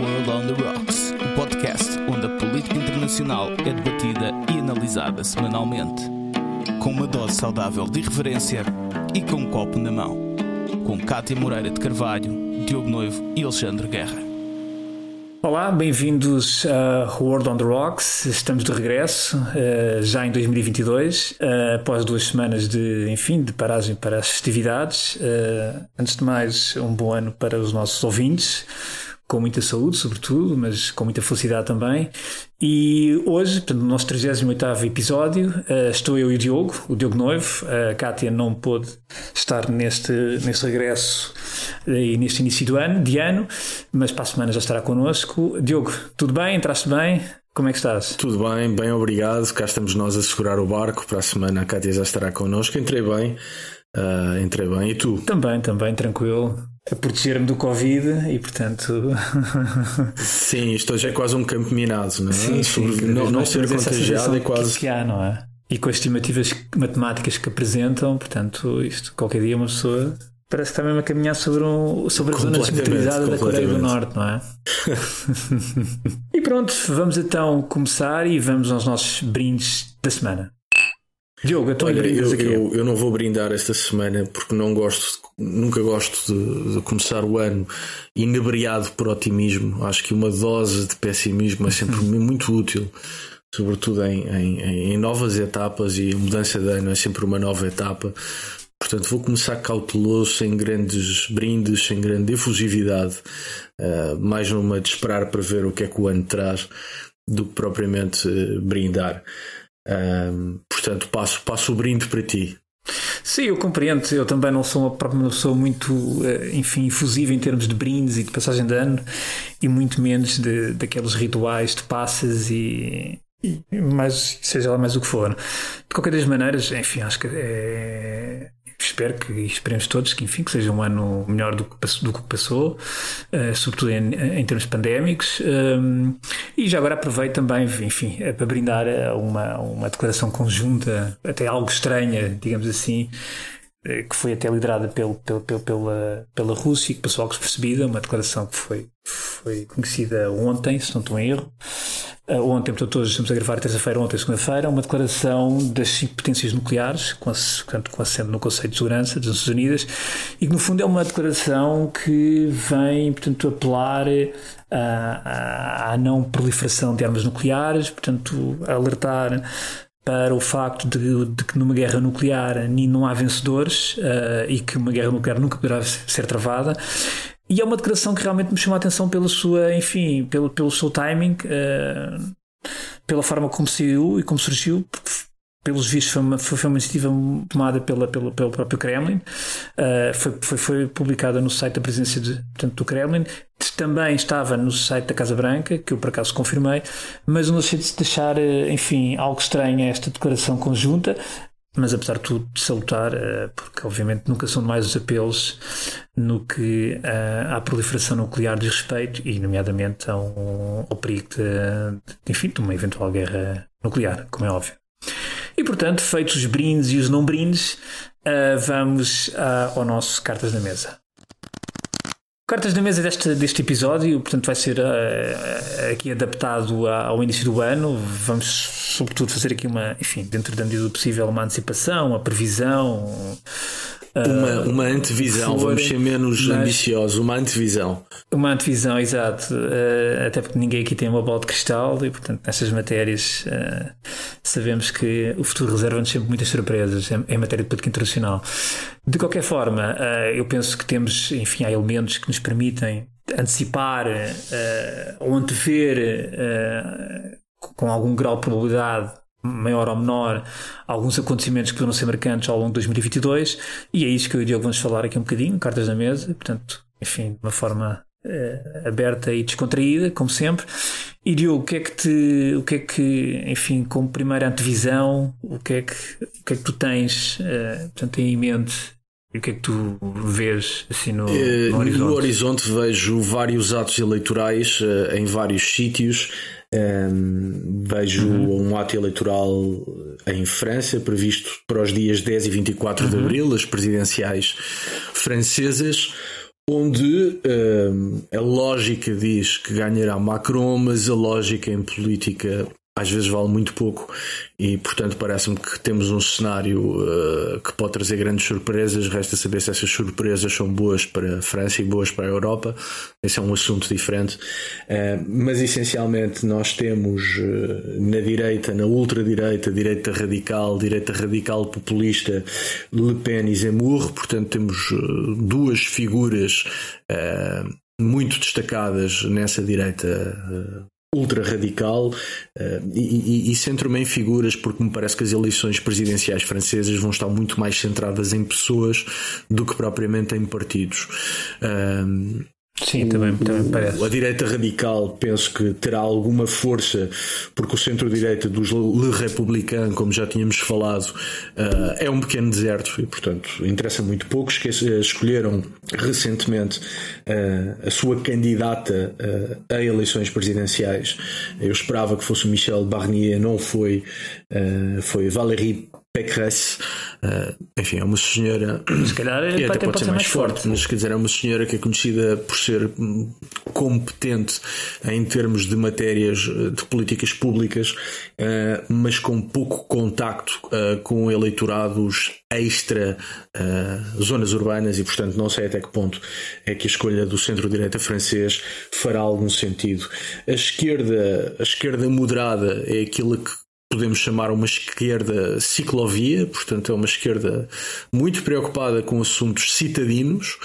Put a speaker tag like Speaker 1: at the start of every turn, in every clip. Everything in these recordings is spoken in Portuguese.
Speaker 1: World on the Rocks, o podcast onde a política internacional é debatida e analisada semanalmente. Com uma dose saudável de irreverência e com um copo na mão. Com Cátia Moreira de Carvalho, Diogo Noivo e Alexandre Guerra.
Speaker 2: Olá, bem-vindos a World on the Rocks. Estamos de regresso, uh, já em 2022, uh, após duas semanas de, enfim, de paragem para as festividades. Uh, antes de mais, um bom ano para os nossos ouvintes com muita saúde, sobretudo, mas com muita felicidade também. E hoje, portanto, no nosso 38 episódio, uh, estou eu e o Diogo, o Diogo Noivo. A Kátia não pôde estar neste, neste regresso uh, e neste início do ano, de ano, mas para a semana já estará connosco. Diogo, tudo bem? Entraste bem? Como é que estás?
Speaker 3: Tudo bem, bem obrigado. Cá estamos nós a segurar o barco. Para a semana a Kátia já estará connosco. Entrei bem. Uh, entrei bem. E tu?
Speaker 2: Também, também, tranquilo a proteger-me do Covid e, portanto.
Speaker 3: sim, isto hoje é quase um campo minado, não é? Sim, sim, não, não ser contagiado é quase.
Speaker 2: Que, que há, não é? E com as estimativas matemáticas que apresentam, portanto, isto qualquer dia uma pessoa parece que está mesmo a caminhar sobre, um, sobre a zona desmilitarizada da Coreia do Norte, não é? e pronto, vamos então começar e vamos aos nossos brindes da semana.
Speaker 3: Diogo, então Olha, eu, eu, eu, não vou brindar esta semana porque não gosto, nunca gosto de, de, começar o ano inebriado por otimismo. Acho que uma dose de pessimismo é sempre muito útil, sobretudo em, em, em, novas etapas e a mudança de ano é sempre uma nova etapa. Portanto, vou começar cauteloso, sem grandes brindes, sem grande efusividade, uh, mais numa de esperar para ver o que é que o ano traz do que propriamente uh, brindar. Um, portanto, passo, passo o brinde para ti.
Speaker 2: Sim, eu compreendo. Eu também não sou uma própria pessoa muito, eh, enfim, efusiva em termos de brindes e de passagem de ano, e muito menos de, daqueles rituais de passas e, e mais, seja lá mais o que for. De qualquer das maneiras, enfim, acho que é, espero que esperemos todos que enfim que seja um ano melhor do que, do que passou, uh, sobretudo em, em, termos pandémicos. Um, e já agora aproveito também, enfim, eh, para brindar uma, uma declaração conjunta, até algo estranha, digamos assim, eh, que foi até liderada pelo, pelo, pelo, pela, pela Rússia, que passou algo despercebida, uma declaração que foi, foi conhecida ontem, se não estou em erro. Uh, ontem, portanto, hoje estamos a gravar terça-feira, ontem, segunda-feira, uma declaração das cinco potências nucleares, com, portanto, com no Conselho de Segurança das Nações Unidas, e que no fundo é uma declaração que vem, portanto, apelar à, à não proliferação de armas nucleares, portanto, alertar para o facto de, de, que numa guerra nuclear não há vencedores uh, e que uma guerra nuclear nunca poderá ser travada. E é uma declaração que realmente me chamou a atenção pela sua, enfim, pelo, pelo seu timing, uh, pela forma como saiu e como surgiu, porque pelos vistos foi uma, foi uma iniciativa tomada pela, pela, pelo próprio Kremlin, uh, foi, foi, foi publicada no site da presidência de, portanto, do Kremlin, também estava no site da Casa Branca, que eu por acaso confirmei, mas não deixei de deixar, uh, enfim, algo estranho esta declaração conjunta, mas apesar de tudo salutar, uh, porque obviamente nunca são mais os apelos no que uh, à proliferação nuclear diz respeito e nomeadamente ao, ao perigo de, de, enfim, de uma eventual guerra nuclear, como é óbvio. E portanto, feitos os brindes e os não brindes, uh, vamos ao nosso Cartas na Mesa. Cartas na mesa deste, deste episódio, portanto, vai ser uh, aqui adaptado ao início do ano. Vamos, sobretudo, fazer aqui uma, enfim, dentro da medida do possível, uma antecipação, uma previsão,
Speaker 3: uma, uma antevisão, vamos ser menos ambiciosos, uma antevisão.
Speaker 2: Uma antevisão, exato. Uh, até porque ninguém aqui tem uma bola de cristal e, portanto, nestas matérias uh, sabemos que o futuro reserva-nos sempre muitas surpresas em, matéria de política internacional. De qualquer forma, eu penso que temos, enfim, há elementos que nos permitem antecipar ou antever com algum grau de probabilidade maior ou menor alguns acontecimentos que poderão ser marcantes ao longo de 2022 e é isso que eu e o Diogo vamos falar aqui um bocadinho, cartas na mesa, portanto, enfim, de uma forma eh, aberta e descontraída, como sempre. E Diogo, o que é que te, o que é que, enfim, como primeira antevisão, o que é que, o que é que tu tens, eh, portanto, em mente e o que é que tu vês assim no, no horizonte?
Speaker 3: No horizonte vejo vários atos eleitorais uh, em vários sítios. Um, vejo uhum. um ato eleitoral em França previsto para os dias 10 e 24 uhum. de abril, as presidenciais francesas. onde a lógica diz que ganhará Macron, mas a lógica em política às vezes vale muito pouco. E portanto parece-me que temos um cenário uh, que pode trazer grandes surpresas. Resta saber se essas surpresas são boas para a França e boas para a Europa. Esse é um assunto diferente. Uh, mas essencialmente nós temos uh, na direita, na ultradireita direita radical, direita radical populista Le Pen e Zemmour. Portanto temos duas figuras muito destacadas nessa direita ultra radical uh, e, e, e centro-me em figuras porque me parece que as eleições presidenciais francesas vão estar muito mais centradas em pessoas do que propriamente em partidos. Uh,
Speaker 2: Sim, também, também parece.
Speaker 3: A direita radical penso que terá alguma força, porque o centro-direita dos Le Républicains, como já tínhamos falado, uh, é um pequeno deserto e, portanto, interessa muito pouco. Escolheram recentemente uh, a sua candidata a eleições presidenciais. Eu esperava que fosse o Michel Barnier, não foi. foi Valérie Pécresse, uh, enfim, é uma senhora.
Speaker 2: Se calhar
Speaker 3: é, até pode, ser mais, mais forte, forte, mas quer dizer, é uma senhora que é conhecida por ser hum, competente em termos de matérias eh, de políticas públicas, uh, mas com pouco contacto uh, com eleitorados extra zonas urbanas e, portanto, não sei até que ponto é que a escolha do centro-direita francês fará algum sentido. A esquerda, a esquerda moderada é aquilo que podemos chamar uma esquerda ciclovia, portanto é uma esquerda muito preocupada com assuntos citadinos,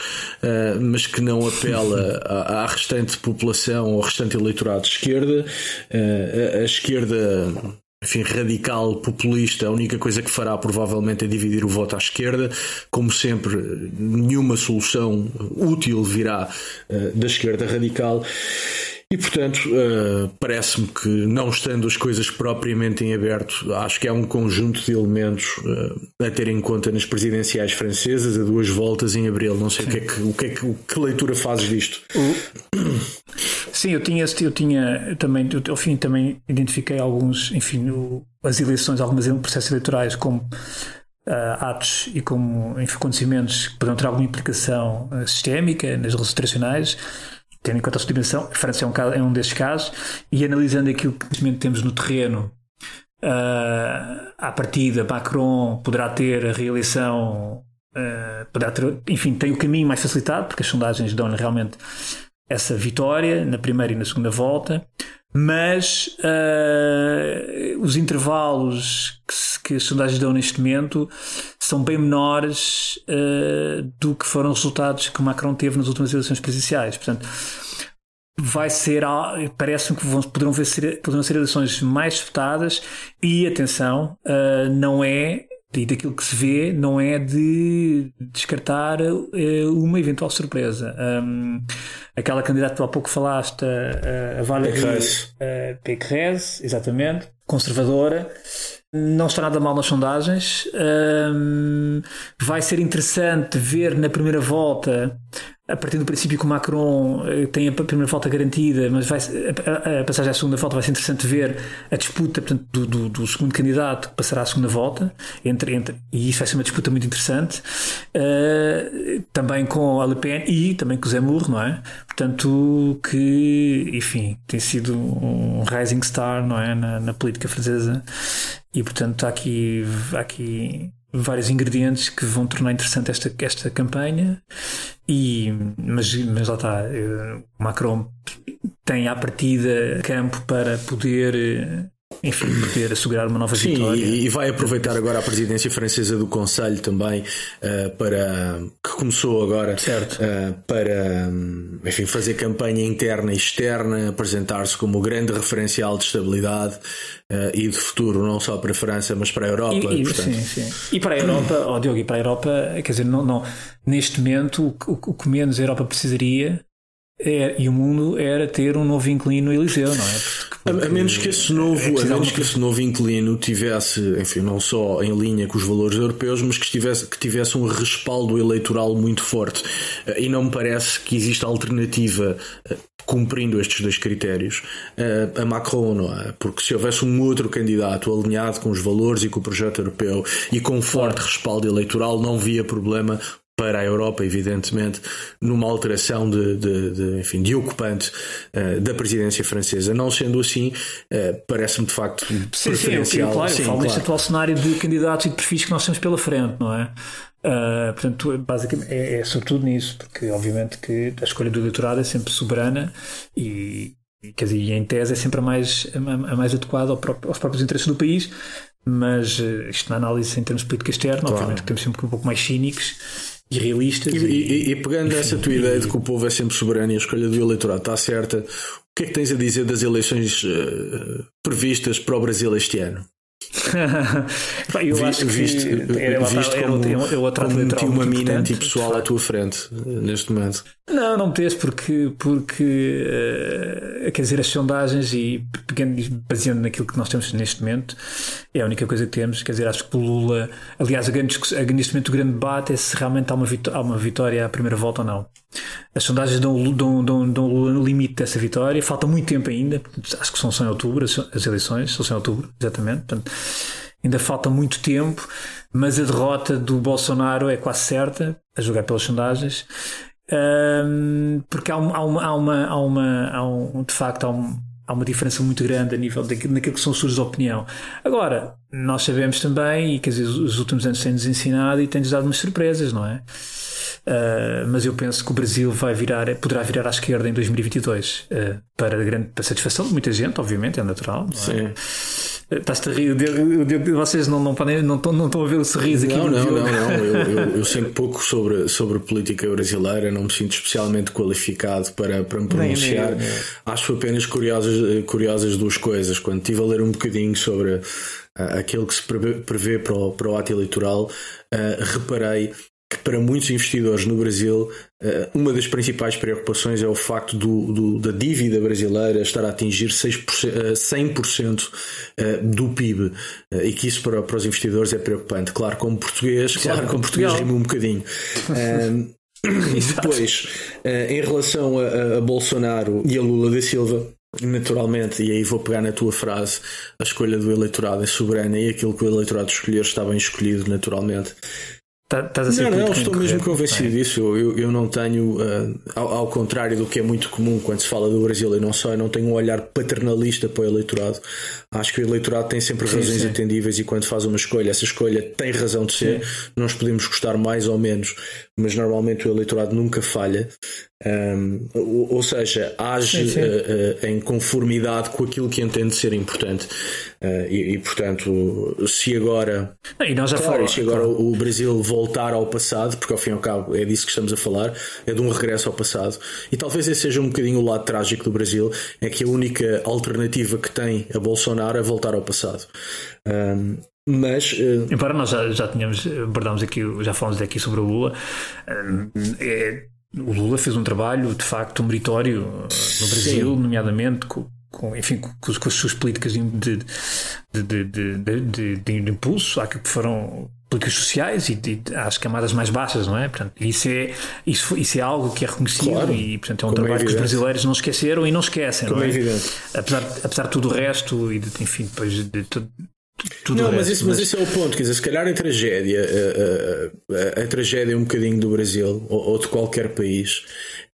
Speaker 3: uh, mas que não apela à, restante população ou ao restante eleitorado de esquerda. A, a esquerda enfim, radical, populista, a única coisa que fará provavelmente é dividir o voto à esquerda. Como sempre, nenhuma solução útil virá uh, da esquerda radical. E portanto, uh, parece-me que, não estando as coisas propriamente em aberto, acho que há um conjunto de elementos uh, a ter em conta nas presidenciais francesas, a duas voltas em abril. Não sei o que, é que, o que, é que, que leitura fazes disto.
Speaker 2: Sim, eu tinha, eu tinha também, eu, ao fim também identifiquei alguns, enfim, o, as eleições, algumas processos eleitorais como Uh, atos e como acontecimentos que poderão ter alguma implicação uh, sistémica nas relações internacionais tendo em conta a sua dimensão, a França é um, é um desses casos, e analisando aquilo que temos no terreno, uh, à partida, Macron poderá ter a reeleição, uh, poderá ter, enfim, tem o caminho mais facilitado, porque as sondagens dão-lhe realmente essa vitória na primeira e na segunda volta mas uh, os intervalos que, que, as sondagens dão neste momento são bem menores uh, do que foram os resultados que Macron teve nas últimas eleições presidenciais. Portanto, vai ser, parece-me que vão, poderão, ser, poderão ser eleições mais votadas e, atenção, uh, não é e daquilo que se vê não é de descartar uh, uma eventual surpresa. Um, aquela candidata que há pouco falaste, a, a Valérie uh, Pécresse, exatamente, conservadora, não está nada mal nas sondagens. Um, vai ser interessante ver na primeira volta a partir do princípio que o Macron eh, tem a primeira volta garantida, mas vai, a, a, passagem à segunda volta vai ser interessante ver a disputa portanto, do, do, do, segundo candidato que passará à segunda volta, entre, entre, e isso vai ser uma disputa muito interessante, uh, também com a Le Pen e também com o Zemmour, não é? Portanto, que, enfim, tem sido um rising star, não é? Na, na política francesa, e portanto há aqui, há aqui vários ingredientes que vão tornar interessante esta, esta campanha. E, mas, mas lá está, eh, o Macron tem à partida campo para poder eh, enfim, poder assegurar uma nova
Speaker 3: Sim,
Speaker 2: vitória.
Speaker 3: E, e vai aproveitar agora a presidência francesa do Conselho também uh, para que começou agora uh, para enfim, fazer campanha interna e externa, apresentar-se como o grande referencial de estabilidade uh, e de futuro, não só para a França, mas para a Europa.
Speaker 2: E, e sim, sim. e para a Europa, oh, Diogo, e para a Europa, quer dizer, não, não, neste momento o, o que menos a Europa precisaria é, e o mundo era ter um novo inquilino Eliseu, não é?
Speaker 3: Porque, a, a, menos que esse novo, é a menos que esse novo inquilino tivesse, enfim, não só em linha com os valores europeus, mas que tivesse, que tivesse um respaldo eleitoral muito forte. Eh, e não me parece que exista alternativa eh, cumprindo estes dois critérios eh, a Macron, não é? Porque se houvesse um outro candidato alinhado com os valores e com o projeto europeu e com forte respaldo eleitoral, não via problema para a Europa, evidentemente, numa alteração de, de, de enfim, de ocupante uh, da presidência francesa. Não sendo assim, uh, parece-me de facto sim, preferencial.
Speaker 2: Sim, claro, sim, eu falo claro. neste atual cenário de candidatos e de perfis que nós temos pela frente, não é? Uh, portanto, basicamente é, é sobretudo nisso, porque obviamente que a escolha do eleitorado é sempre soberana e, quer dizer, em tese é sempre a mais, a, mais adequada aos próprios interesses do país, mas isto na análise em termos de política externa, claro. obviamente que temos sempre um pouco mais cínicos e realistas.
Speaker 3: E, e, e pegando enfim, essa tua ideia de que o povo é sempre soberano e a escolha do eleitorado está certa, o que é que tens a dizer das eleições uh, previstas para o Brasil este ano?
Speaker 2: eu acho que viste,
Speaker 3: era, viste como, eu, como meti uma mina antipessoal à tua frente neste momento.
Speaker 2: Não, não meteste porque, porque uh, quer dizer, as sondagens e baseando naquilo que nós temos neste momento, é a única coisa que temos. Quer dizer, acho que o Lula, aliás, a grande, a, neste momento o grande debate é se realmente há uma, vitória, há uma vitória à primeira volta ou não. As sondagens dão, dão, dão, dão no limite dessa vitória, falta muito tempo ainda, acho que são só em outubro, as eleições, são só em outubro, exatamente. Portanto, ainda falta muito tempo, mas a derrota do Bolsonaro é quase certa, a jogar pelas sondagens. Um, porque há, uma, há, uma, há, uma, há, uma, há um, de facto, há, um, há uma diferença muito grande a nível daquilo, naquilo que são surtos de opinião. Agora, nós sabemos também, e que os últimos anos têm-nos ensinado e têm-nos dado umas surpresas, não é? Uh, mas eu penso que o Brasil vai virar, poderá virar à esquerda em 2022 uh, para, grande, para satisfação de muita gente, obviamente, é natural. É?
Speaker 3: Sim.
Speaker 2: Estás-te a rir, vocês não, não, podem, não, estão, não estão a ver o sorriso aqui
Speaker 3: não, não, não, não, eu, eu, eu, sei pouco sobre, sobre política brasileira, não me sinto especialmente qualificado para, para me pronunciar. Nem, nem. Acho apenas curiosas, curiosas duas coisas. Quando estive a ler um bocadinho sobre uh, aquilo que se prevê, prevê para, o, para o ato eleitoral, uh, reparei que para muitos investidores no Brasil, eh, uma das principais preocupações é o facto do, do, da dívida brasileira estar a atingir 6%, 100% eh, eh, do PIB e que isso para, para os investidores é preocupante. Claro, como português, claro, como português rimo um bocadinho. Depois, em relação a, a Bolsonaro e a Lula da Silva, Naturalmente, e aí vou pegar na tua frase, a escolha do eleitorado é soberana e aquilo que o eleitorado escolher está bem escolhido, naturalmente.
Speaker 2: Tá, estás a ser
Speaker 3: não, não, estou mesmo convencido disso. Eu, eu não tenho, uh, ao, ao, contrário do que é muito comum quando se fala do Brasil e não só, eu não tenho um olhar paternalista para o eleitorado. Acho que o eleitorado tem sempre sim, razões sim. atendíveis e quando faz uma escolha, essa escolha tem razão de ser. Sim. Nós podemos gostar mais ou menos, mas normalmente o eleitorado nunca falha. Um, ou, ou, seja, age sim, sim. Uh, uh, em conformidade com aquilo que entende ser importante. Uh, e, e, portanto, se agora.
Speaker 2: E nós já
Speaker 3: claro, falamos, se agora claro. o Brasil voltar ao passado, porque ao fim e ao cabo é disso que estamos a falar, é de um regresso ao passado. E talvez esse seja um bocadinho o lado trágico do Brasil, é que a única alternativa que tem a Bolsonaro é voltar ao passado. Um, mas. Uh...
Speaker 2: Embora nós já, já tínhamos, abordámos aqui, já falamos aqui sobre o Lula, é, o Lula fez um trabalho de facto meritório uh, no Brasil, Sim. nomeadamente com, com, enfim, com, com, as suas políticas de, de, de, de, impulso àquilo que foram políticas sociais e de, às camadas mais baixas, não é? Portanto, isso é, isso, isso é algo que é reconhecido claro, e, portanto, é um trabalho é que os brasileiros não esqueceram e não esquecem, como não é? é. Apesar, apesar de tudo o resto e, de, enfim, depois de, de, tudo
Speaker 3: não,
Speaker 2: mas,
Speaker 3: isso, mas... esse é o ponto. Quer dizer, se calhar a tragédia, a, a, a, a tragédia um bocadinho do Brasil ou, ou, de qualquer país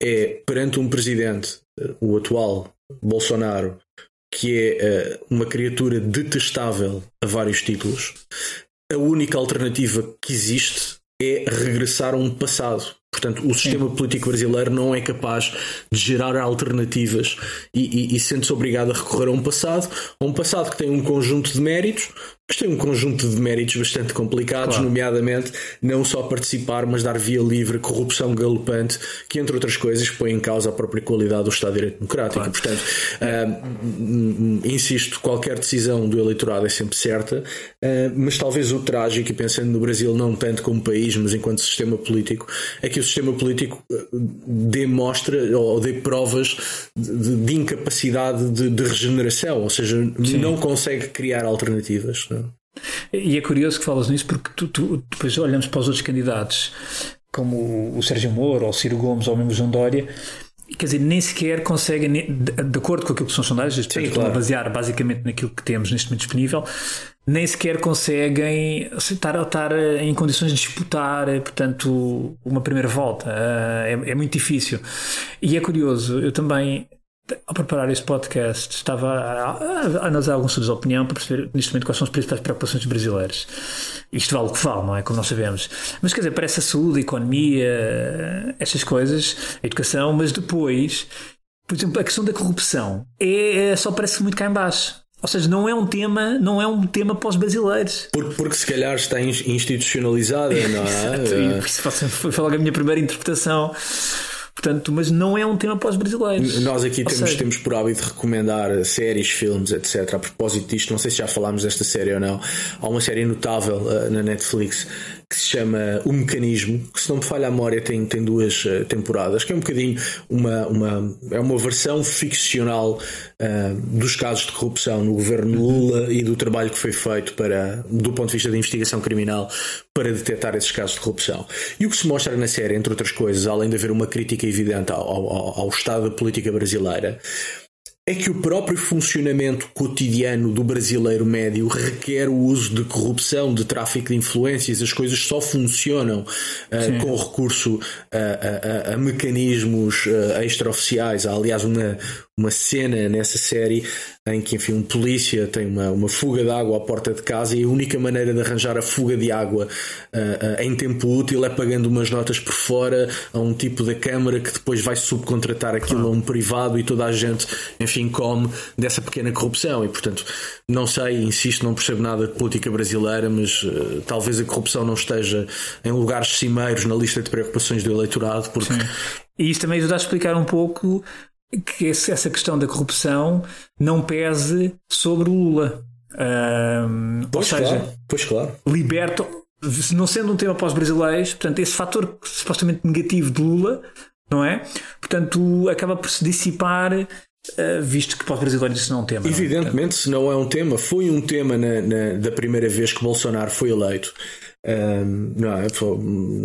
Speaker 3: é perante um presidente, o atual Bolsonaro, que é uma criatura detestável a vários títulos, a única alternativa que existe é regressar a um passado. Portanto, o sistema Sim. político brasileiro não é capaz de gerar alternativas e, e, e sente-se obrigado a recorrer a um passado, a um passado que tem um conjunto de méritos, mas tem um conjunto de méritos bastante complicados, claro. nomeadamente não só participar, mas dar via livre, corrupção galopante, que entre outras coisas põe em causa a própria qualidade do Estado de Direito Democrático. Claro. Portanto, uh, insisto, qualquer decisão do eleitorado é sempre certa, uh, mas talvez o trágico, e pensando no Brasil não tanto como país, mas enquanto sistema político, é que o sistema político demonstra ou dê provas de, de incapacidade de, de, regeneração, ou seja, Sim. não consegue criar alternativas. Não?
Speaker 2: E é curioso que falas nisso porque tu, tu, depois olhamos para os outros candidatos, como o Sérgio Moro, ou o Ciro Gomes, ou mesmo o João Dória, quer dizer, nem sequer conseguem, de, acordo com aquilo que são sondagens, portanto, claro. basear basicamente naquilo que temos neste momento disponível, nem sequer conseguem estar, estar em condições de disputar, portanto, uma primeira volta. É, é muito difícil. E é curioso, eu também ao preparar este podcast, estava a, a, analisar alguns estudos de opinião para perceber neste momento quais são as principais preocupações dos brasileiros. Isto vale o que vale, não é? Como nós sabemos. Mas quer dizer, parece a saúde, a economia, estas coisas, a educação, mas depois, por exemplo, a questão da corrupção é, é só parece muito cá em baixo. Ou seja, não é um tema, não é um tema para os brasileiros.
Speaker 3: Porque, porque se calhar está institucionalizada, não
Speaker 2: é? Isso foi logo a minha primeira interpretação. Portanto, mas não é um tema para os brasileiros.
Speaker 3: Nós aqui temos, seja... temos por hábito de recomendar séries, filmes, etc. A propósito disto, não sei se já falámos desta série ou não. Há uma série notável uh, na Netflix que se chama O Mecanismo, que se não me falha a memória tem, tem duas uh, temporadas, que é um bocadinho uma, uma, é uma versão ficcional uh, dos casos de corrupção no governo Lula e do trabalho que foi feito para, do ponto de vista da investigação criminal para detectar esses casos de corrupção. E o que se mostra na série, entre outras coisas, além de haver uma crítica evidente ao, ao, ao estado da política brasileira, é que o próprio funcionamento cotidiano do brasileiro médio requer o uso de corrupção, de tráfico de influências. As coisas só funcionam uh, com recurso a, a, a mecanismos uh, extraoficiais. Há, aliás, uma, uma cena nessa série em que, enfim, um polícia tem uma, uma fuga de água à porta de casa e a única maneira de arranjar a fuga de água uh, em tempo útil é pagando umas notas por fora a um tipo da Câmara que depois vai subcontratar aquilo a um privado e toda a gente, enfim, come dessa pequena corrupção. E, portanto, não sei, insisto, não percebo nada de política brasileira, mas uh, talvez a corrupção não esteja em lugares cimeiros na lista de preocupações do eleitorado, porque. Sim.
Speaker 2: E isso também ajuda a explicar um pouco que essa questão da corrupção não pese sobre o Lula.
Speaker 3: pois, ou seja, claro, pois claro.
Speaker 2: Liberta, não sendo um tema para os brasileiros, portanto, esse fator supostamente negativo de Lula, não é? Portanto, acaba por se dissipar. Uh, visto que para os brasileiros isso não é um tema.
Speaker 3: Evidentemente, é? se não é um tema, foi um tema na, na, da primeira vez que Bolsonaro foi eleito. Um, não é?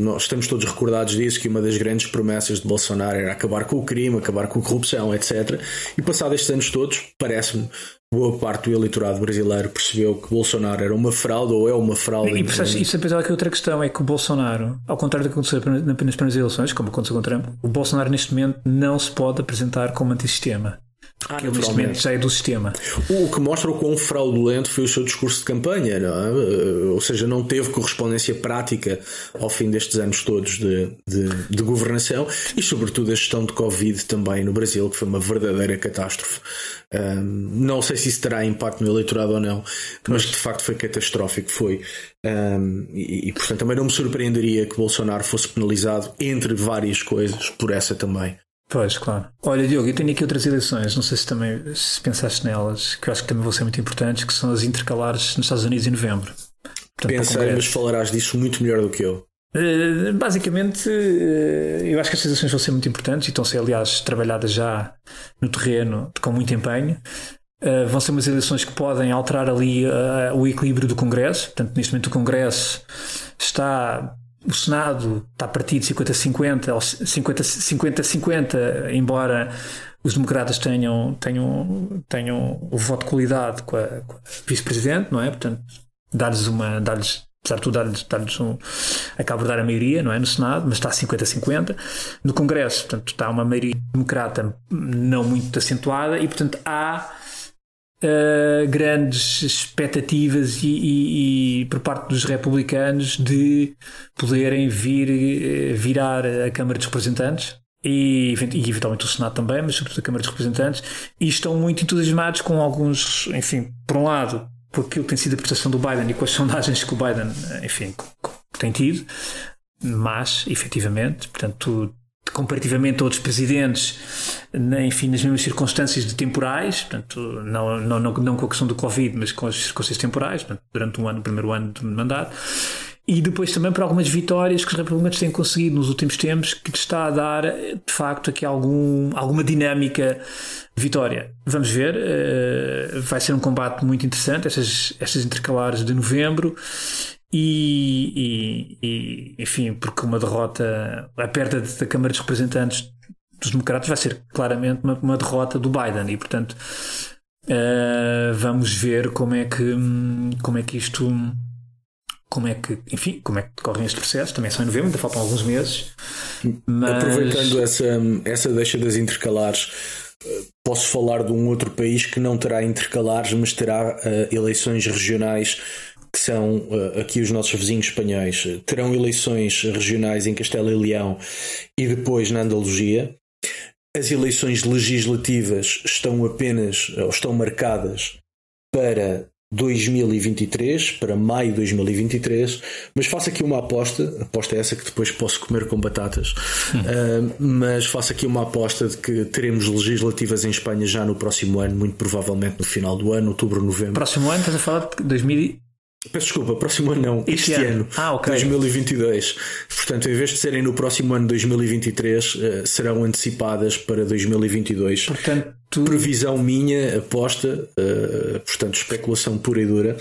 Speaker 3: Nós estamos todos recordados disso que uma das grandes promessas de Bolsonaro era acabar com o crime, acabar com a corrupção, etc. E passado estes anos todos, parece-me boa parte do eleitorado brasileiro percebeu que Bolsonaro era uma fraude ou é uma fraude.
Speaker 2: E, e isso apesar que outra questão é que o Bolsonaro, ao contrário do que aconteceu nas primeiras eleições, como aconteceu com o Trump, o Bolsonaro neste momento não se pode apresentar como antissistema. Ah, ele neste momento já é do sistema.
Speaker 3: O que mostra o quão fraudulento foi o seu discurso de campanha, é? Eh, ou seja, não teve correspondência prática ao fim destes anos todos de, de, de, governação e, sobretudo, a gestão de Covid também no Brasil, que foi uma verdadeira catástrofe. Um, não sei se isso terá impacto no eleitorado ou não, mas de facto foi catastrófico. Foi. Um, e, e, portanto, também não me surpreenderia que Bolsonaro fosse penalizado, entre várias coisas, por essa também.
Speaker 2: Pois, claro. Olha, Diogo, eu tenho aqui outras eleições, não sei se também se pensaste nelas, que eu acho que também vão ser muito importantes, que são as intercalares nos Estados Unidos em novembro.
Speaker 3: Portanto, Pensei, mas falarás disso muito melhor do que eu.
Speaker 2: Uh, basicamente, uh, eu acho que as eleições vão ser muito importantes e estão a ser, aliás, trabalhadas já no terreno com muito empenho. Uh, vão ser umas eleições que podem alterar ali o equilíbrio do Congresso. Portanto, neste momento o Congresso está o Senado está partido 50-50 ou 50-50, embora os democratas tenham, tenham, tenham o voto de qualidade com a, a vice-presidente, não é? Portanto, dar-lhes uma. Dar-lhes, apesar de tudo, dar-lhes, dar-lhes um. acaba de dar a maioria, não é? No Senado, mas está 50-50. No Congresso, portanto, está uma maioria democrata não muito acentuada e, portanto, há uh, grandes expectativas e, e, e, por parte dos republicanos de poderem vir uh, virar a Câmara dos Representantes e, e eventualmente o Senado também, mas sobretudo a Câmara dos Representantes, e estão muito entusiasmados com alguns, enfim, por um lado, por aquilo que tem sido a prestação do Biden e com as sondagens que o Biden, enfim, tem tido, mas, efetivamente, portanto, comparativamente a outros presidentes, enfim, nas mesmas circunstâncias de temporais, portanto, não, não, não, não com a questão do Covid, mas com as circunstâncias temporais, portanto, durante um ano, o primeiro ano de mandato, e depois também por algumas vitórias que os republicanos têm conseguido nos últimos tempos, que está a dar, de facto, aqui algum, alguma dinâmica vitória. Vamos ver, uh, vai ser um combate muito interessante, estas, estas intercalares de novembro, e, e, e, enfim, porque uma derrota, a perda da Câmara dos Representantes dos Democratas vai ser claramente uma, uma derrota do Biden. E, portanto, Uh, vamos ver como é que como é que isto como é que enfim como é que decorrem estes processos. Também só em novembro ainda faltam alguns meses.
Speaker 3: Mas... aproveitando essa essa deixa das intercalares posso falar de um outro país que não terá intercalares mas terá uh, eleições regionais que são uh, aqui os nossos vizinhos espanhóis terão eleições regionais em Castelo e Leão e depois na Andaluzia as eleições legislativas estão apenas ou estão marcadas para 2023, para maio de 2023, mas faço aqui uma aposta, aposta essa que depois posso comer com batatas, uh, mas faço aqui uma aposta de que teremos legislativas em Espanha já no próximo ano, muito provavelmente no final do ano, outubro, novembro.
Speaker 2: Próximo ano, estás a falar de 2000
Speaker 3: Peço desculpa, próximo ano não, este, este ano, ano ah, okay. 2022. Portanto, em vez de serem no próximo ano 2023, eh, serão antecipadas para 2022. Portanto, previsão minha, aposta, uh, portanto, especulação pura e dura.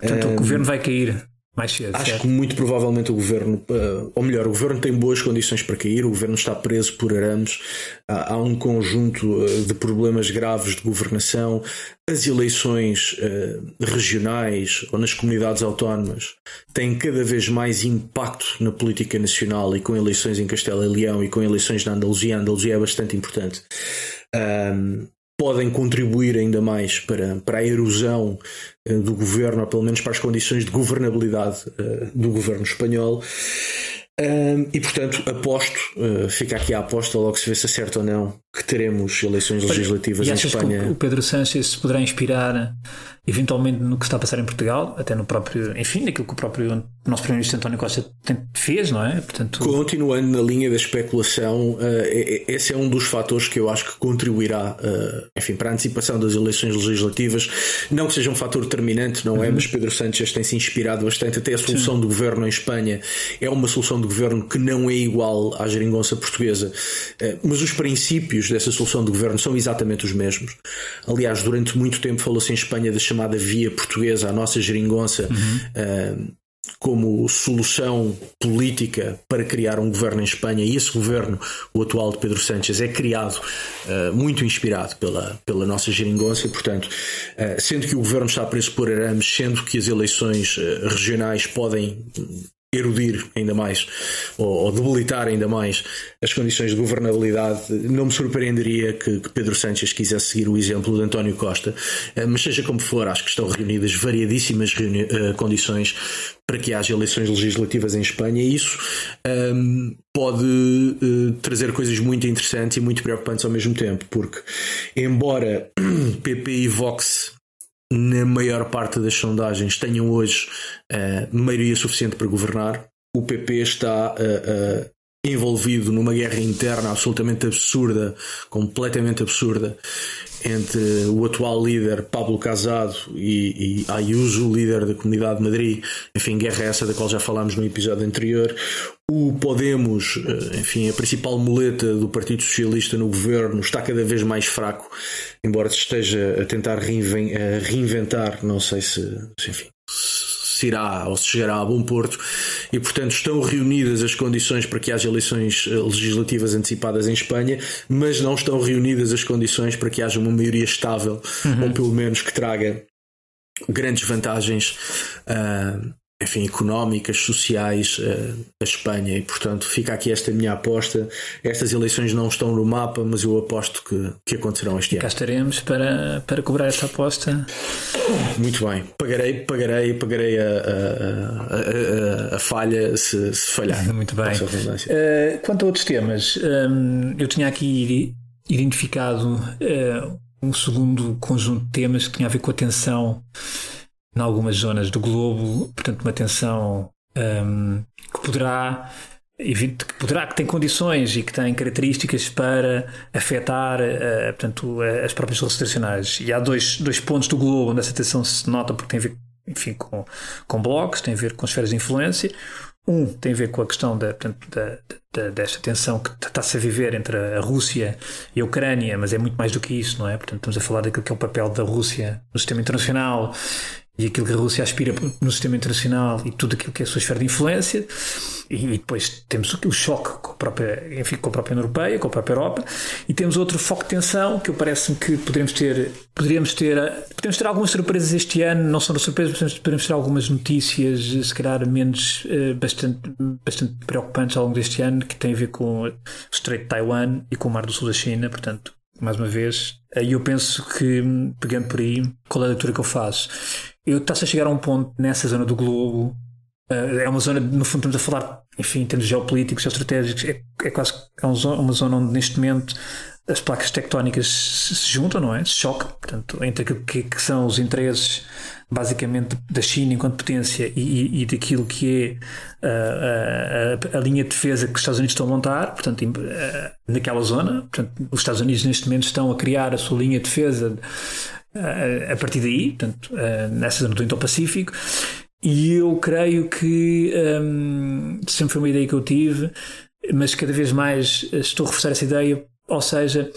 Speaker 2: Portanto, o governo vai cair. Mais cedo,
Speaker 3: Acho certo? que muito provavelmente o governo, eh, ou melhor, o governo tem boas condições para cair, o governo está preso por arames, há um conjunto eh, de problemas graves de governação, as eleições eh, regionais ou nas comunidades autónomas têm cada vez mais impacto na política nacional e com eleições em Castelo e Leão e com eleições na Andaluzia, a Andaluzia é bastante importante podem contribuir ainda mais para, para a erosão uh, do governo, ou pelo menos para as condições de governabilidade uh, do governo espanhol. E portanto, aposto, fica aqui a aposta, logo se vê se acerta ou não, que teremos eleições legislativas
Speaker 2: e
Speaker 3: em Espanha.
Speaker 2: Que o Pedro Sánchez se poderá inspirar eventualmente no que está a passar em Portugal, até no próprio, enfim, naquilo que o próprio nosso Primeiro-Ministro António Costa fez, não é?
Speaker 3: Portanto... Continuando na linha da especulação, uh, esse é um dos fatores que eu acho que contribuirá, uh, enfim, para a antecipação das eleições legislativas. Não que seja um fator determinante, não é? Uhum. Mas Pedro Sánchez tem se inspirado bastante. Até a solução Sim. do governo em Espanha é uma solução de governo que não é igual à geringonça portuguesa, uh, mas os princípios dessa solução de governo são exatamente os mesmos. Aliás, durante muito tempo falou-se em Espanha da chamada via portuguesa, a nossa geringonça. Uhum como solução política para criar um governo em Espanha. E esse governo, o atual de Pedro Sánchez, é criado uh, muito inspirado pela, pela nossa geringonça e, portanto, uh, sendo que o governo está preso por arames, sendo que as eleições uh, regionais podem erudir ainda mais ou, ou, debilitar ainda mais as condições de governabilidade, não me surpreenderia que, que Pedro Sánchez quisesse seguir o exemplo de António Costa, uh, mas seja como for, acho que estão reunidas variadíssimas reuni uh, condições para que haja eleições legislativas em Espanha e isso um, ehm, pode uh, trazer coisas muito interessantes e muito preocupantes ao mesmo tempo, porque embora PP e Vox na maior parte das sondagens, tenham hoje uh, maioria suficiente para governar. O PP está uh, envolvido numa guerra interna absolutamente absurda, completamente absurda, entre o atual líder Pablo Casado e, e Ayuso, líder da Comunidade de Madrid. Enfim, guerra essa da qual já falámos no episódio anterior. O Podemos, eh, enfim, a principal muleta do Partido Socialista no governo, está cada vez mais fraco, embora se esteja a tentar reinventar, não sei se, enfim, se irá ou se chegará a bom porto e, portanto, estão reunidas as condições para que haja eleições eh, legislativas antecipadas em Espanha, mas não estão reunidas as condições para que haja uma maioria estável uhum. ou pelo menos que traga grandes vantagens uh, enfim, económicas, sociais uh, a Espanha e portanto fica aqui esta minha aposta. Estas eleições não estão no mapa, mas eu aposto que, que acontecerão este
Speaker 2: ano. Cá estaremos para, para cobrar esta aposta.
Speaker 3: Muito bem, pagarei, pagarei, pagarei a, a, a, a falha se, se, falhar.
Speaker 2: Muito bem. Uh, quanto a outros temas, um, eu tinha aqui identificado uh, um segundo conjunto de temas que tinha a ver com a tensão em algumas zonas do globo, portanto, uma tensão um, que poderá que poderá que tem condições e que tem características para afetar uh, portanto, as próprias restrições E há dois, dois pontos do globo onde essa tensão se nota porque tem a ver enfim, com, com blocos, tem a ver com esferas de influência. Um tem a ver com a questão da, portanto, da, da, desta tensão que está-se a viver entre a Rússia e a Ucrânia, mas é muito mais do que isso, não é? Portanto, estamos a falar daquilo que é o papel da Rússia no sistema internacional e aquilo que a Rússia aspira no sistema internacional e tudo aquilo que é a sua esfera de influência. E, e depois temos o, choque com a, própria, enfim, com a própria União Europeia, com a própria Europa, e temos outro foco de tensão que eu parece-me que poderíamos ter, poderíamos ter, podemos ter algumas surpresas este ano, não são surpresas, mas podemos ter algumas notícias, se calhar menos eh, bastante, bastante preocupantes ao longo deste ano, que têm a ver com o Estreito de Taiwan e com o Mar do Sul da China, portanto, mais uma vez, aí eu penso que, pegando por aí, qual é a leitura que eu faço? Eu está-se a chegar a um ponto nessa zona do globo. Uh, é uma zona, no fundo, estamos a falar, enfim, em termos geopolíticos, geoestratégicos, é, é quase é uma zona onde neste momento as placas tectónicas se, juntam, não é? Se chocam, portanto, entre aquilo que, que, são os interesses, basicamente, da China enquanto potência e, e, e daquilo que é uh, uh, a, a, linha de defesa que os Estados Unidos estão a montar, portanto, naquela zona. Portanto, os Estados Unidos neste momento estão a criar a sua linha de defesa a partir daí, portanto, nessa zona do Indo-Pacífico. E eu creio que um, sempre foi uma ideia que eu tive, mas cada vez mais estou a reforçar essa ideia. Ou seja,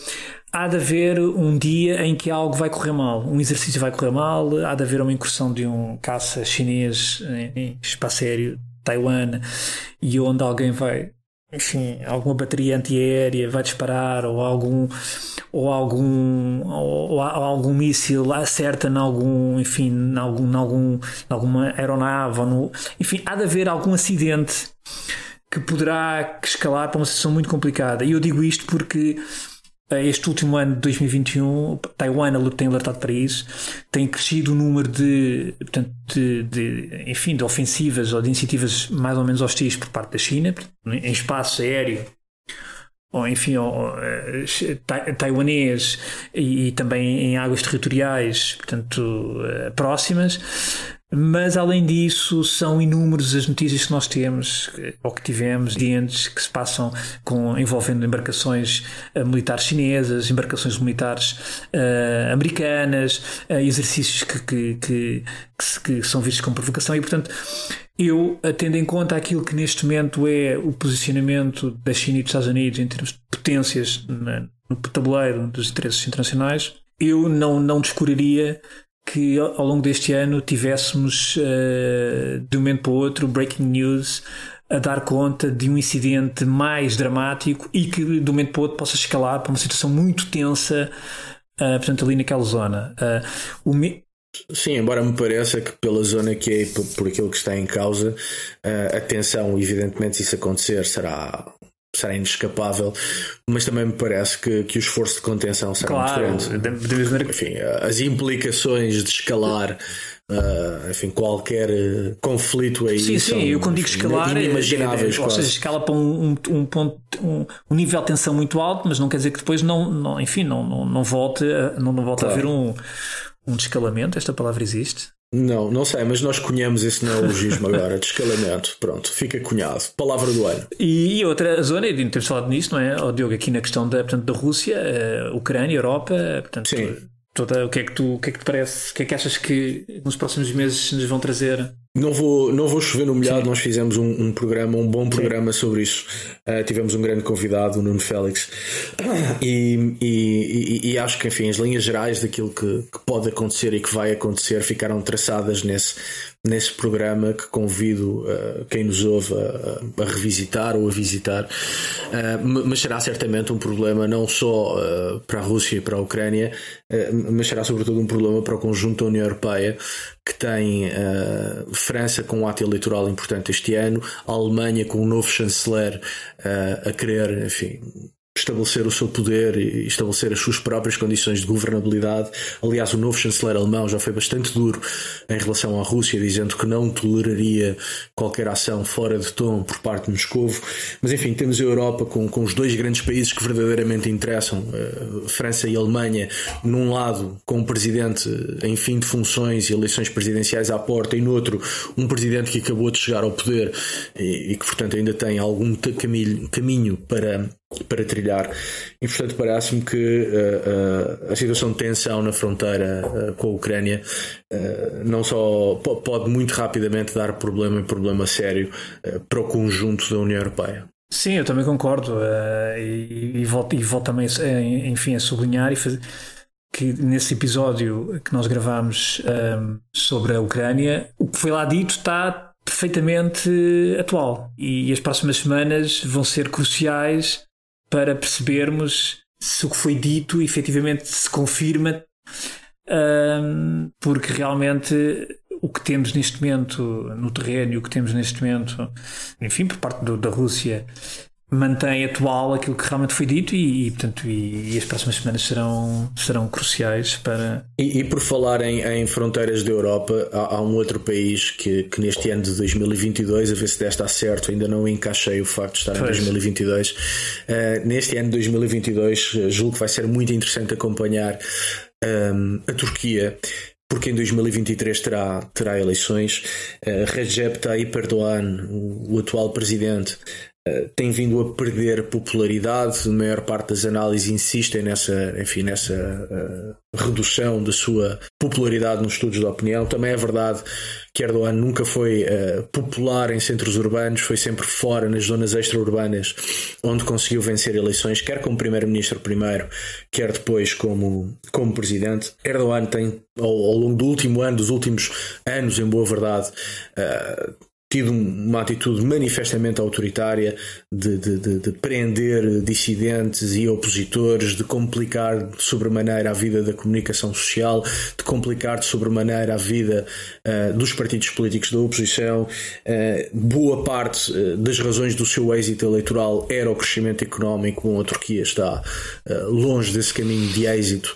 Speaker 2: há de haver um dia em que algo vai correr mal, um exercício vai correr mal, há de haver uma incursão de um caça chinês em espaço aéreo Taiwan e onde alguém vai enfim, alguma bateria antiaérea vai disparar ou algum ou algum ou, ou algum míssil acerta em algum, enfim, em algum, em algum, em alguma aeronave no, enfim, há de haver algum acidente que poderá escalar para uma situação muito complicada. E eu digo isto porque este último ano de 2021, Taiwan tem alertado para isso, tem crescido o número de, portanto, de, de, enfim, de ofensivas ou de iniciativas mais ou menos hostis por parte da China, em espaço aéreo, ou enfim, ou, eh, taiwanês e, e, também em águas territoriais, portanto, eh, próximas. Mas além disso, são inúmeras as notícias que nós temos, ou que tivemos, dientes que se passam com, envolvendo embarcações uh, militares chinesas, embarcações militares uh, americanas, uh, exercícios que, que, que, que, são vistos como provocação, e portanto, eu, tendo em conta aquilo que neste momento é o posicionamento da China e dos Estados Unidos em termos de potências na, no tabuleiro dos interesses internacionais, eu não, não descuraria que ao longo deste ano tivéssemos uh, de um momento para o outro breaking news a dar conta de um incidente mais dramático e que de um momento para o outro possa escalar para uma situação muito tensa, uh, portanto, ali naquela zona. Uh,
Speaker 3: me... Sim, embora me pareça que pela zona que é por, por aquilo que está em causa, a tensão, evidentemente, se isso acontecer, será será inescapável, mas também me parece que, que o esforço de contenção será claro, muito grande. Enfim, as implicações de escalar. Uh, enfim, qualquer uh, conflito aí.
Speaker 2: Sim, sim, eu quando digo escalar, é,
Speaker 3: inimagináveis.
Speaker 2: É, é, ou seja, escala para um, um, um ponto, um, um, nível de tensão muito alto, mas não quer dizer que depois não, não enfim, não, não, não volte, a, não, não volte claro. a haver um, um descalamento. Esta palavra existe?
Speaker 3: Não, não sei, mas nós cunhamos esse neologismo agora, de escalamento. Pronto, fica cunhado. Palavra do ano.
Speaker 2: E, outra zona, e temos falado nisso, não é? O Diogo, aqui na questão da, portanto, da Rússia, uh, Ucrânia, Europa, portanto, Sim. Toda, o que é que tu, o que é que te parece? O que é que achas que nos próximos meses nos vão trazer?
Speaker 3: Não vou, não vou chover no molhado, Sim. nós fizemos um, um, programa, um bom programa Sim. sobre isso. Uh, tivemos um grande convidado, o Nuno Félix, e, e, e, acho que, enfim, as linhas gerais daquilo que, que, pode acontecer e que vai acontecer ficaram traçadas nesse, nesse programa que convido uh, quem nos ouve a, a, revisitar ou a visitar. Uh, mas será certamente um problema não só uh, para a Rússia e para a Ucrânia, mas será sobretudo um problema para o conjunto da União Europeia, que tem França com um ato eleitoral importante este ano, a Alemanha com um novo chanceler a querer, enfim, estabelecer o seu poder e estabelecer as suas próprias condições de governabilidade. Aliás, o novo chanceler alemão já foi bastante duro em relação à Rússia, dizendo que não toleraria qualquer ação fora de tom por parte de Moscou. Mas enfim, temos a Europa com, com os dois grandes países que verdadeiramente interessam, uh, França e Alemanha, num lado com um presidente em fim de funções e eleições presidenciais à porta, e no outro um presidente que acabou de chegar ao poder e, e que, portanto, ainda tem algum caminho, caminho para para trilhar. E portanto parece-me que uh, uh, a situação de tensão na fronteira uh, com a Ucrânia não só pode muito rapidamente dar problema e problema sério para o conjunto da União Europeia.
Speaker 2: Sim, eu também concordo e, e, volto, e volto também enfim, a sublinhar e fazer que nesse episódio que nós gravámos um, sobre a Ucrânia, o que foi lá dito está perfeitamente atual. E as próximas semanas vão ser cruciais para percebermos se o que foi dito efetivamente se confirma, um, porque realmente o que temos neste momento no terreno e o que temos neste momento, enfim, por parte do, da Rússia, mantém atual aquilo que realmente foi dito e, e portanto, e, e, as próximas semanas serão, serão cruciais para.
Speaker 3: E, e por falar em, em, fronteiras da Europa, há, há, um outro país que, que neste ano de 2022, a ver se desta certo, ainda não encaixei o facto de estar pois. em 2022. Uh, neste ano de 2022, eh, julgo que vai ser muito interessante acompanhar um, ehm, a Turquia porque em 2023 terá, terá eleições. Uh, Recep Tayyip Erdogan, o, o atual presidente, tem vindo a perder popularidade. A maior parte das análises insistem nessa, enfim, nessa uh, redução da sua popularidade nos estudos de opinião. Também é verdade que Erdogan nunca foi uh, popular em centros urbanos, foi sempre fora, nas zonas extra-urbanas, onde conseguiu vencer eleições, quer como primeiro-ministro primeiro, quer depois como, como presidente. Erdogan tem, ao, ao, longo do último ano, dos últimos anos, em boa verdade, uh, tido uma atitude manifestamente autoritária de, de, de, de, prender dissidentes e opositores, de complicar de sobremaneira a vida da comunicação social, de complicar de sobremaneira a vida uh, dos partidos políticos da oposição. Uh, boa parte uh, das razões do seu êxito eleitoral era o crescimento económico. Bom, a Turquia está longe desse caminho de êxito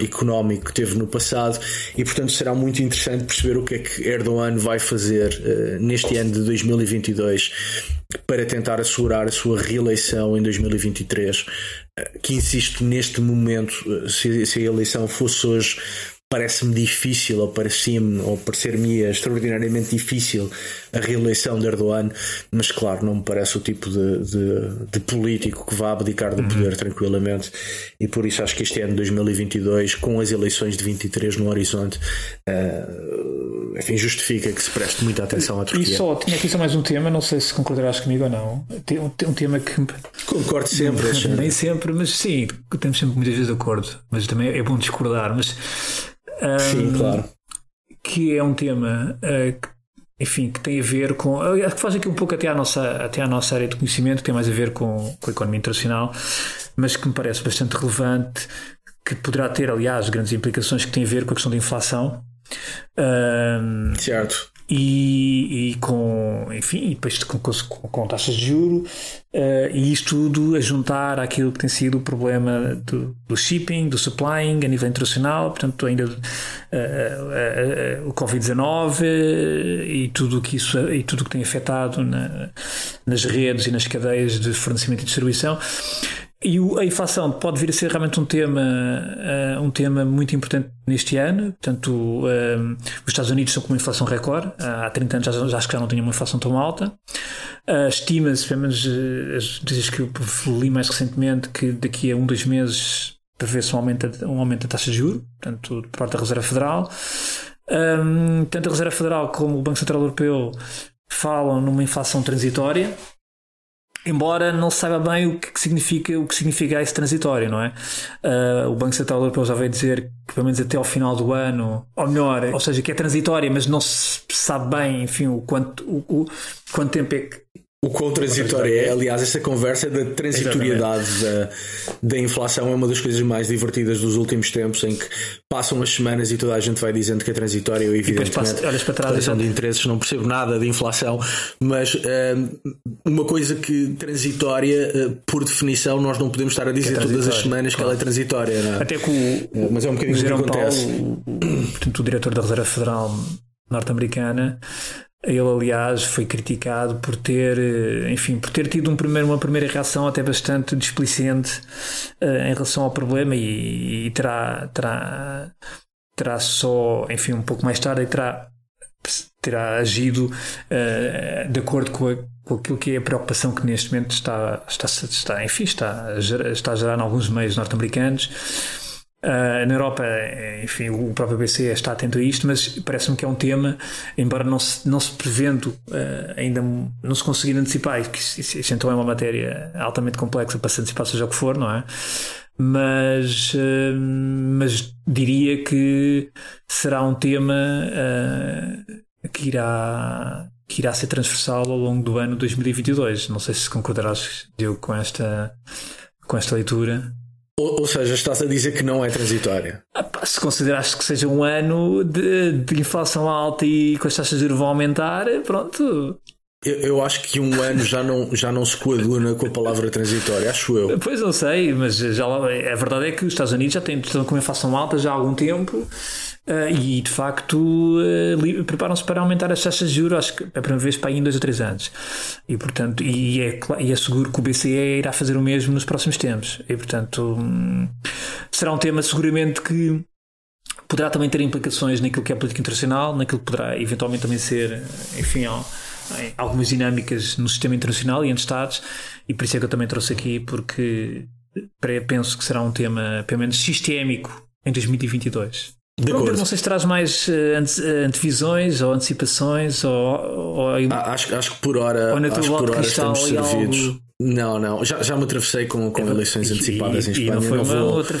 Speaker 3: económico que teve no passado e, portanto, será muito interessante perceber o que é que Erdogan vai fazer neste neste ano de 2022 para tentar assegurar a sua reeleição em 2023. Eh, que insisto, neste momento, eh, se, a eleição fosse hoje, parece-me difícil, ou parecia-me, ou parecer-me extraordinariamente difícil a reeleição de Erdogan, mas claro, não me parece o tipo de, de, de político que vá abdicar do poder uhum. tranquilamente, e por isso acho que este ano 2022, com as eleições de 23 no horizonte, uh, enfim, justifica que se preste muita atenção à Turquia.
Speaker 2: E só, tinha aqui só mais um tema, não sei se concordarás comigo ou não, tem um, tem um tema que...
Speaker 3: Concordo sempre.
Speaker 2: Nem sempre, mas sim, temos sempre muitas vezes de acordo, mas também é bom discordar, mas
Speaker 3: um, Sim, claro.
Speaker 2: Que é um tema uh, que, enfim, que tem a ver com. Que faz aqui um pouco até à nossa, até à nossa área de conhecimento, que tem mais a ver com, com a economia internacional, mas que me parece bastante relevante, que poderá ter, aliás, grandes implicações que têm a ver com a questão da inflação.
Speaker 3: Um, certo
Speaker 2: e, e com, enfim, e depois com, com, com taxas de juro uh, e isto tudo a juntar àquilo que tem sido o problema do, do shipping, do supplying a nível internacional, portanto ainda uh, uh, o Covid-19 e tudo que isso e tudo que tem afetado na, nas redes e nas cadeias de fornecimento e distribuição e a inflação pode vir a ser realmente um tema, uh, um tema muito importante neste ano. Portanto, uh, os Estados Unidos estão com uma inflação recorde. Uh, há 30 anos já, já acho que já não tinham uma inflação tão alta. Estima-se, pelo menos as notícias que eu li mais recentemente, que daqui a um, dois meses prevê-se um aumento, um aumento da taxa de juros, portanto, por parte da Reserva Federal. Um, tanto a Reserva Federal como o Banco Central Europeu falam numa inflação transitória embora não se saiba bem o que significa o que significa esse transitório, não é? Uh, o Banco Central Europeu já veio dizer que pelo menos até ao final do ano, ou melhor, ou seja, que é transitória, mas não se sabe bem, enfim, o quanto, o, o quanto tempo é que
Speaker 3: o quão transitório é, aliás, essa conversa da transitoriedade da, da, inflação é uma das coisas mais divertidas dos últimos tempos, em que passam as semanas e toda a gente vai dizendo que é transitório. Eu, evidentemente, passa, olhas para trás de interesses, não percebo nada de inflação, mas uh, uma coisa que transitória, uh, por definição, nós não podemos estar a dizer é todas as semanas claro. que ela é transitória. Não é?
Speaker 2: Até que o, uh, mas é um bocadinho o que acontece. Paulo, portanto, o diretor da Reserva Federal norte-americana ele, aliás, foi criticado por ter, eh, enfim, por ter tido um primeiro, uma primeira reação até bastante displicente uh, em relação ao problema e, e, terá, terá, terá só, enfim, um pouco mais tarde terá, terá agido uh, de acordo com, a, com aquilo que é a preocupação que neste momento está, está, está enfim, está está a gerar em alguns meios norte-americanos Uh, na Europa, enfim, o próprio BC está atento a isto, mas parece-me que é um tema, embora não se, não se prevendo, uh, ainda não se conseguir antecipar, que isso, então é uma matéria altamente complexa para se antecipar, seja o que for, não é? mas, uh, mas diria que será um tema que, irá, que irá ser transversal ao longo do ano 2022. Não sei se concordarás, Diogo, com esta, com esta leitura.
Speaker 3: Ou, ou, seja, estás a dizer que não é transitória.
Speaker 2: Se considerares que seja um ano de, de inflação alta e com as taxas de juros vão aumentar, pronto,
Speaker 3: eu, eu, acho que um ano já não, já não se coaduna com a palavra transitória, acho eu.
Speaker 2: Pois não sei, mas já, a verdade é que os Estados Unidos já têm, estão com inflação alta já há algum tempo uh, e de facto uh, preparam-se para aumentar as taxas de juros, acho que é a primeira vez para aí em dois ou três anos. E portanto, e é, e é seguro que o BCE irá fazer o mesmo nos próximos tempos. E portanto, hum, será um tema seguramente que poderá também ter implicações naquilo que é a política internacional, naquilo que poderá eventualmente também ser, enfim, algumas dinâmicas no sistema internacional e entre Estados, e por isso é que eu também trouxe aqui, porque penso que será um tema, pelo menos, sistémico em 2022. De Pronto, não sei se traz mais ante, uh, antevisões ou antecipações ou, ou...
Speaker 3: Ah, acho, acho que por hora, acho por hora estamos servidos. Algo... Não, não, já, já me atravessei com, com eleições antecipadas e, em Espanha. não, foi não, vou, outra...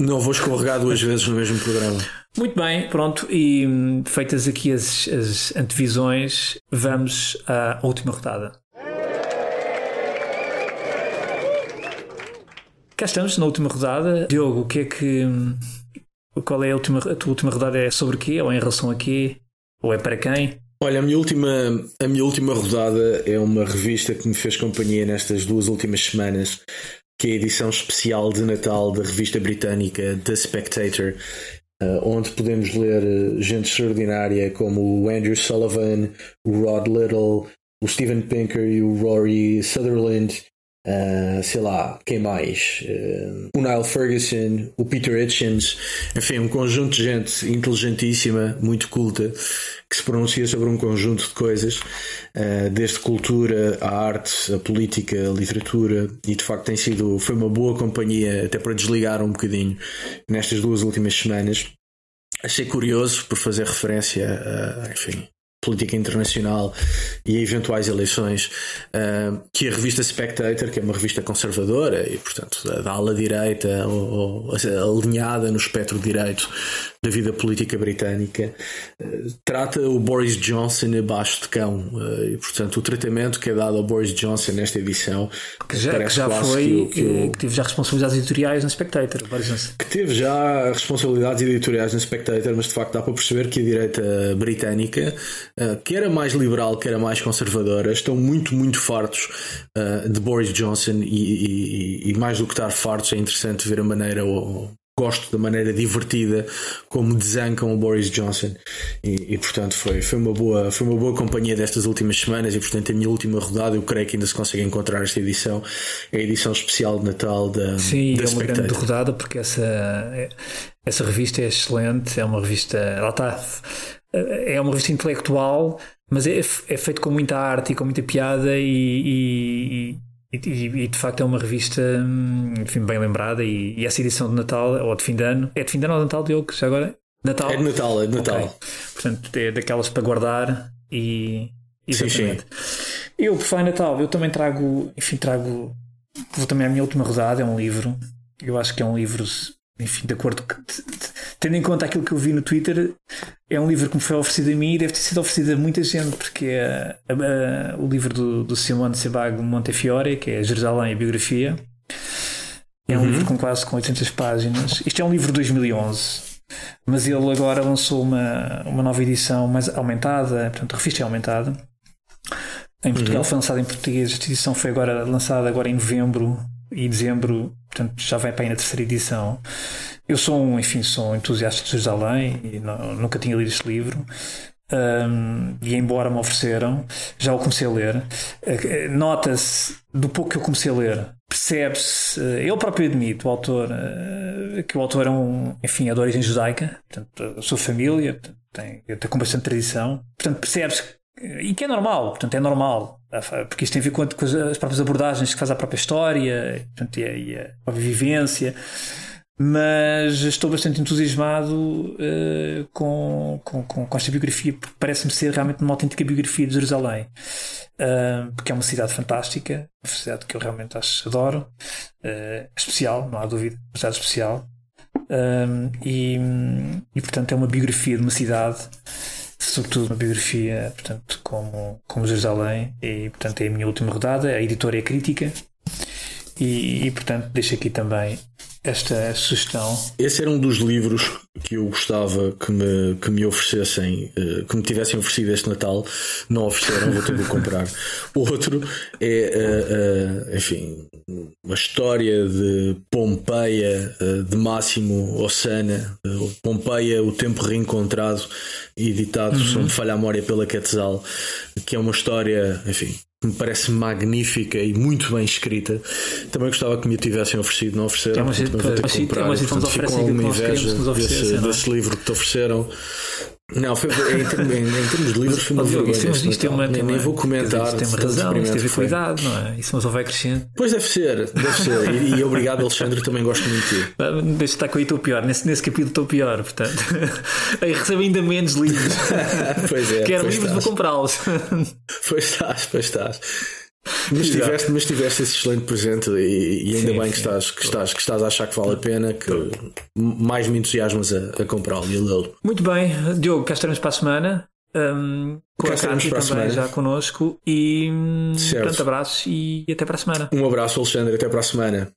Speaker 3: não vou escorregar duas vezes no mesmo programa.
Speaker 2: Muito bem, pronto. E hum, feitas aqui as, as antevisões, vamos à última rodada. Cá estamos na última rodada. Diogo, o que é que. Qual é a, última, a tua última rodada? É sobre quê? Ou em relação a quê? Ou é para quem?
Speaker 3: Olha, a minha, última, a minha última rodada é uma revista que me fez companhia nestas duas últimas semanas, que é a edição especial de Natal da revista britânica The Spectator, Uh, onde podemos ler uh, gente extraordinária como o Andrew Sullivan, o Rod Little, o Steven Pinker e o Rory Sutherland, uh, sei lá, quem mais? o Niall Ferguson, o Peter Hitchens, enfim, um conjunto de gente inteligentíssima, muito culta, que se pronuncia sobre um conjunto de coisas, desde cultura, a arte, a política, a literatura, e de facto tem sido, foi uma boa companhia até para desligar um bocadinho nestas duas últimas semanas. Achei curioso por fazer referência a, enfim, política internacional e eventuais eleições, uh, que a revista Spectator, que é uma revista conservadora e, portanto, da, da ala direita ou, ou, alinhada no espectro direito da vida política britânica, uh, trata o Boris Johnson abaixo de cão. Uh, e, portanto, o tratamento que é dado ao Boris Johnson nesta edição
Speaker 2: que já, que já foi, que, o, que, o, que, teve já responsabilidades editoriais na Spectator.
Speaker 3: Que teve já responsabilidades editoriais na Spectator, mas de facto dá para perceber que a direita britânica que era mais liberal, que era mais conservadora, estão muito, muito fartos de Boris Johnson e, e, e, mais do que estar fartos, é interessante ver a maneira, ou, gosto da maneira divertida como desancam o Boris Johnson. E, e, portanto foi, foi, uma boa, foi uma boa companhia destas últimas semanas e portanto a minha última rodada eu creio que ainda se consegue encontrar esta edição é a edição especial de Natal da
Speaker 2: Sim,
Speaker 3: da
Speaker 2: é uma grande rodada porque essa, essa revista é excelente é uma revista, ela está é uma revista intelectual, mas é, é feito com muita arte e com muita piada e, e, e, e de facto é uma revista hum, enfim, bem lembrada e, e, essa edição de Natal ou de fim de ano é de fim de ano ou de Natal, Diogo? Já agora?
Speaker 3: Natal? É de Natal, é de Natal. Okay.
Speaker 2: Portanto, é daquelas para guardar e exatamente. Sim, sim. Eu, por falar Natal, eu também trago, enfim, trago vou também à minha última rodada, é um livro. Eu acho que é um livro enfim, de acordo com, tendo em conta aquilo que eu vi no Twitter, é um livro que me foi oferecido a mim e deve ter sido oferecido a muita gente, porque é a, a, o livro do, do Simone Sebag Montefiore, que é Jerusalém e Biografia. É um uhum. livro com quase com 800 páginas. Isto é um livro de 2011, mas ele agora lançou uma, uma nova edição mais aumentada, portanto, a revista é aumentada. Em Portugal uhum. foi lançada em português. Esta edição foi agora lançada agora em novembro e dezembro, portanto já vai para aí na terceira edição. Eu sou um, enfim, sou um entusiasta de Jerusalém e não, nunca tinha lido este livro. Um, e embora me ofereceram, já o comecei a ler. Eh, Nota-se, do pouco que eu comecei a ler, percebe-se, eh, ele próprio admite, o autor, eh, que o autor é um, enfim, é de origem judaica, portanto, a sua família tem, tem com bastante tradição, portanto, percebe-se e que é normal, portanto, é normal, porque isto tem a ver com, as próprias abordagens que faz a própria história portanto, e, a, e a própria vivência. mas estou bastante entusiasmado uh, com, com, com, esta biografia, porque parece-me ser realmente uma autêntica biografia de Jerusalém, uh, porque é uma cidade fantástica, uma cidade que eu realmente acho adoro, uh, especial, não há dúvida, uma cidade especial, e, e portanto é uma biografia de uma cidade sobretudo uma biografia portanto, como, como Jerusalém, e portanto é a minha última rodada. A editora é crítica, e, e, portanto deixo aqui também esta sugestão.
Speaker 3: Esse era um dos livros que eu gostava que me, que me oferecessem, eh, que me tivessem oferecido este Natal. Não ofereceram, vou ter de comprar. Outro é, uh, uh, enfim, uma história de Pompeia, uh, de Máximo Ossana. Pompeia, o tempo reencontrado, editado, uhum. se não me falha a memória, pela Quetzal, que é uma história, enfim, me parece magnífica e muito bem escrita. Também gostava que me tivessem oferecido, não ofereceram. É uma,
Speaker 2: gente,
Speaker 3: vou ter que comprar.
Speaker 2: É portanto, fico com alguma inveja
Speaker 3: desse, é? desse livro que te ofereceram. Não, foi, em, termos, em, em termos de livros foi uma vergonha.
Speaker 2: Isto tem uma, nem,
Speaker 3: nem vou comentar.
Speaker 2: Tem uma razão, isto teve cuidado, não é? Isso não vai crescendo.
Speaker 3: Pois deve ser, deve ser. E, e obrigado, Alexandre, também gosto muito de ti.
Speaker 2: Deixa estar com aí, estou pior. Nesse, nesse capítulo estou pior, portanto. Aí recebo ainda menos livros.
Speaker 3: pois é.
Speaker 2: Quero livros,
Speaker 3: estás.
Speaker 2: vou comprá-los.
Speaker 3: Pois estás, pois estás. Mas tiveste, mas tiveste esse excelente presente e, e ainda sim, bem que estás, que, estás, que estás a achar que vale a pena, que mais me entusiasmas a, a comprá-lo e a lê-lo.
Speaker 2: Muito bem, Diogo, cá estaremos para a semana. Um, com cá a Cátia também semana. já connosco e certo. portanto abraços e até para a semana.
Speaker 3: Um abraço Alexandre, até para a semana.